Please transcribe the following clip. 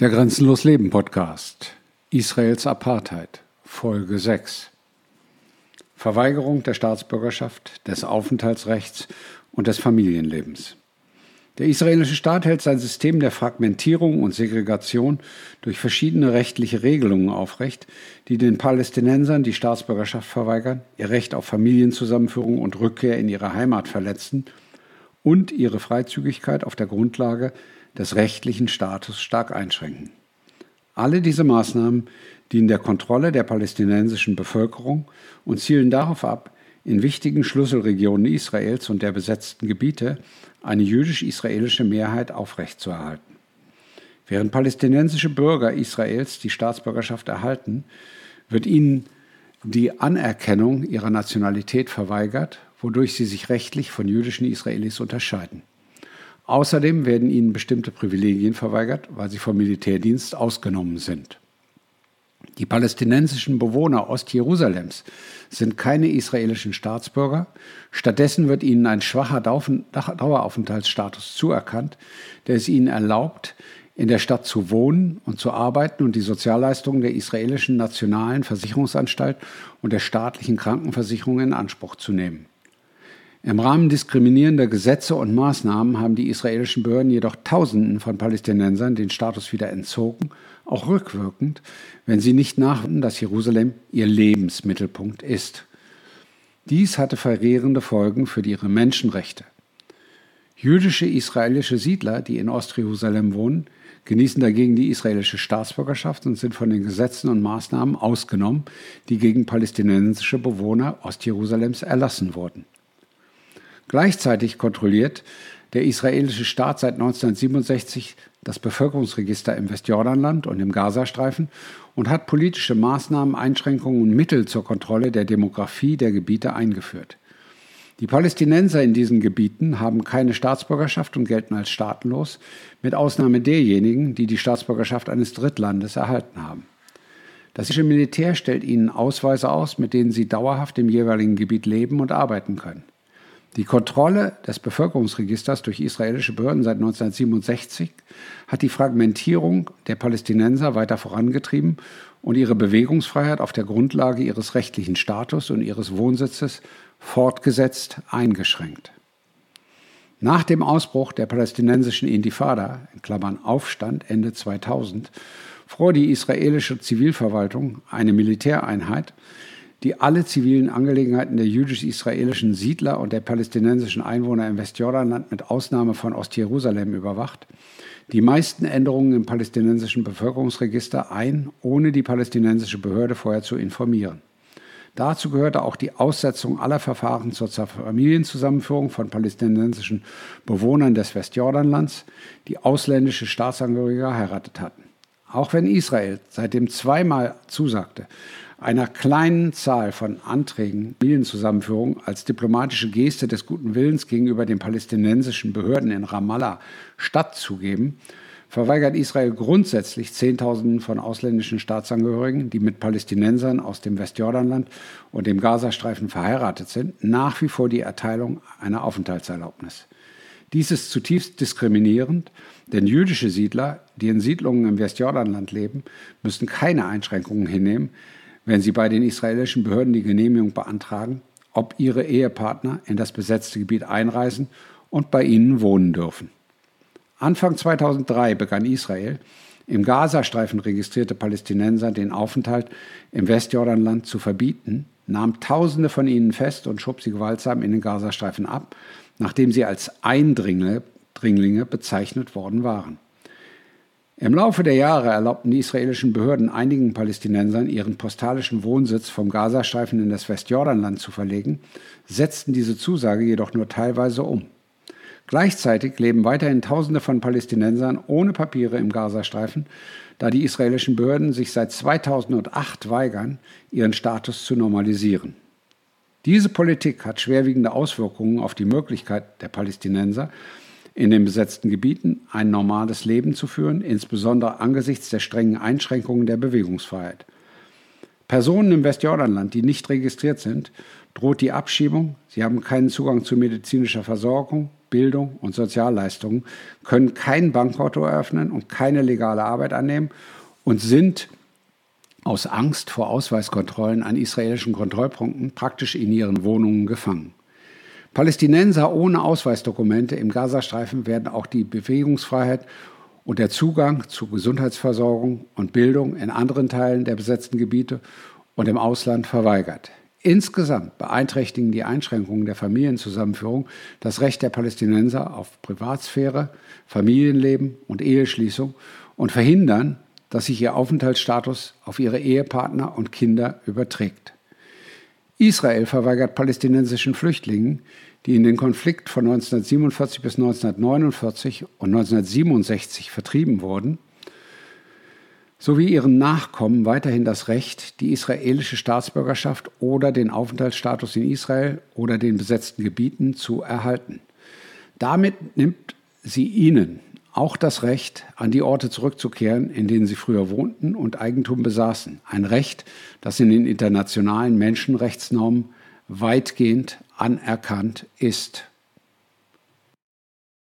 Der Grenzenlos Leben Podcast. Israels Apartheid. Folge 6. Verweigerung der Staatsbürgerschaft, des Aufenthaltsrechts und des Familienlebens. Der israelische Staat hält sein System der Fragmentierung und Segregation durch verschiedene rechtliche Regelungen aufrecht, die den Palästinensern die Staatsbürgerschaft verweigern, ihr Recht auf Familienzusammenführung und Rückkehr in ihre Heimat verletzen und ihre Freizügigkeit auf der Grundlage des rechtlichen Status stark einschränken. Alle diese Maßnahmen dienen der Kontrolle der palästinensischen Bevölkerung und zielen darauf ab, in wichtigen Schlüsselregionen Israels und der besetzten Gebiete eine jüdisch-israelische Mehrheit aufrechtzuerhalten. Während palästinensische Bürger Israels die Staatsbürgerschaft erhalten, wird ihnen die Anerkennung ihrer Nationalität verweigert, wodurch sie sich rechtlich von jüdischen Israelis unterscheiden. Außerdem werden ihnen bestimmte Privilegien verweigert, weil sie vom Militärdienst ausgenommen sind. Die palästinensischen Bewohner Ostjerusalems sind keine israelischen Staatsbürger. Stattdessen wird ihnen ein schwacher Daueraufenthaltsstatus zuerkannt, der es ihnen erlaubt, in der Stadt zu wohnen und zu arbeiten und die Sozialleistungen der israelischen Nationalen Versicherungsanstalt und der staatlichen Krankenversicherung in Anspruch zu nehmen. Im Rahmen diskriminierender Gesetze und Maßnahmen haben die israelischen Behörden jedoch Tausenden von Palästinensern den Status wieder entzogen, auch rückwirkend, wenn sie nicht nachweisen, dass Jerusalem ihr Lebensmittelpunkt ist. Dies hatte verheerende Folgen für ihre Menschenrechte. Jüdische israelische Siedler, die in Ostjerusalem wohnen, genießen dagegen die israelische Staatsbürgerschaft und sind von den Gesetzen und Maßnahmen ausgenommen, die gegen palästinensische Bewohner Ostjerusalems erlassen wurden. Gleichzeitig kontrolliert der israelische Staat seit 1967 das Bevölkerungsregister im Westjordanland und im Gazastreifen und hat politische Maßnahmen, Einschränkungen und Mittel zur Kontrolle der Demografie der Gebiete eingeführt. Die Palästinenser in diesen Gebieten haben keine Staatsbürgerschaft und gelten als staatenlos, mit Ausnahme derjenigen, die die Staatsbürgerschaft eines Drittlandes erhalten haben. Das israelische Militär stellt ihnen Ausweise aus, mit denen sie dauerhaft im jeweiligen Gebiet leben und arbeiten können. Die Kontrolle des Bevölkerungsregisters durch israelische Behörden seit 1967 hat die Fragmentierung der Palästinenser weiter vorangetrieben und ihre Bewegungsfreiheit auf der Grundlage ihres rechtlichen Status und ihres Wohnsitzes fortgesetzt eingeschränkt. Nach dem Ausbruch der palästinensischen Intifada, in Klammern Aufstand Ende 2000, fror die israelische Zivilverwaltung eine Militäreinheit, die alle zivilen Angelegenheiten der jüdisch-israelischen Siedler und der palästinensischen Einwohner im Westjordanland mit Ausnahme von Ostjerusalem überwacht, die meisten Änderungen im palästinensischen Bevölkerungsregister ein, ohne die palästinensische Behörde vorher zu informieren. Dazu gehörte auch die Aussetzung aller Verfahren zur Familienzusammenführung von palästinensischen Bewohnern des Westjordanlands, die ausländische Staatsangehörige heiratet hatten. Auch wenn Israel seitdem zweimal zusagte, einer kleinen Zahl von Anträgen Familienzusammenführung als diplomatische Geste des guten Willens gegenüber den palästinensischen Behörden in Ramallah stattzugeben, verweigert Israel grundsätzlich Zehntausenden von ausländischen Staatsangehörigen, die mit Palästinensern aus dem Westjordanland und dem Gazastreifen verheiratet sind, nach wie vor die Erteilung einer Aufenthaltserlaubnis. Dies ist zutiefst diskriminierend, denn jüdische Siedler, die in Siedlungen im Westjordanland leben, müssen keine Einschränkungen hinnehmen, wenn sie bei den israelischen Behörden die Genehmigung beantragen, ob ihre Ehepartner in das besetzte Gebiet einreisen und bei ihnen wohnen dürfen. Anfang 2003 begann Israel, im Gazastreifen registrierte Palästinenser den Aufenthalt im Westjordanland zu verbieten, nahm Tausende von ihnen fest und schob sie gewaltsam in den Gazastreifen ab, nachdem sie als Eindringlinge bezeichnet worden waren. Im Laufe der Jahre erlaubten die israelischen Behörden einigen Palästinensern, ihren postalischen Wohnsitz vom Gazastreifen in das Westjordanland zu verlegen, setzten diese Zusage jedoch nur teilweise um. Gleichzeitig leben weiterhin Tausende von Palästinensern ohne Papiere im Gazastreifen, da die israelischen Behörden sich seit 2008 weigern, ihren Status zu normalisieren. Diese Politik hat schwerwiegende Auswirkungen auf die Möglichkeit der Palästinenser, in den besetzten Gebieten ein normales Leben zu führen, insbesondere angesichts der strengen Einschränkungen der Bewegungsfreiheit. Personen im Westjordanland, die nicht registriert sind, droht die Abschiebung, sie haben keinen Zugang zu medizinischer Versorgung, Bildung und Sozialleistungen, können kein Bankkonto eröffnen und keine legale Arbeit annehmen und sind aus Angst vor Ausweiskontrollen an israelischen Kontrollpunkten praktisch in ihren Wohnungen gefangen. Palästinenser ohne Ausweisdokumente im Gazastreifen werden auch die Bewegungsfreiheit und der Zugang zu Gesundheitsversorgung und Bildung in anderen Teilen der besetzten Gebiete und im Ausland verweigert. Insgesamt beeinträchtigen die Einschränkungen der Familienzusammenführung das Recht der Palästinenser auf Privatsphäre, Familienleben und Eheschließung und verhindern, dass sich ihr Aufenthaltsstatus auf ihre Ehepartner und Kinder überträgt. Israel verweigert palästinensischen Flüchtlingen, die in den Konflikt von 1947 bis 1949 und 1967 vertrieben wurden, sowie ihren Nachkommen weiterhin das Recht, die israelische Staatsbürgerschaft oder den Aufenthaltsstatus in Israel oder den besetzten Gebieten zu erhalten. Damit nimmt sie ihnen auch das Recht, an die Orte zurückzukehren, in denen sie früher wohnten und Eigentum besaßen. Ein Recht, das in den internationalen Menschenrechtsnormen weitgehend anerkannt ist.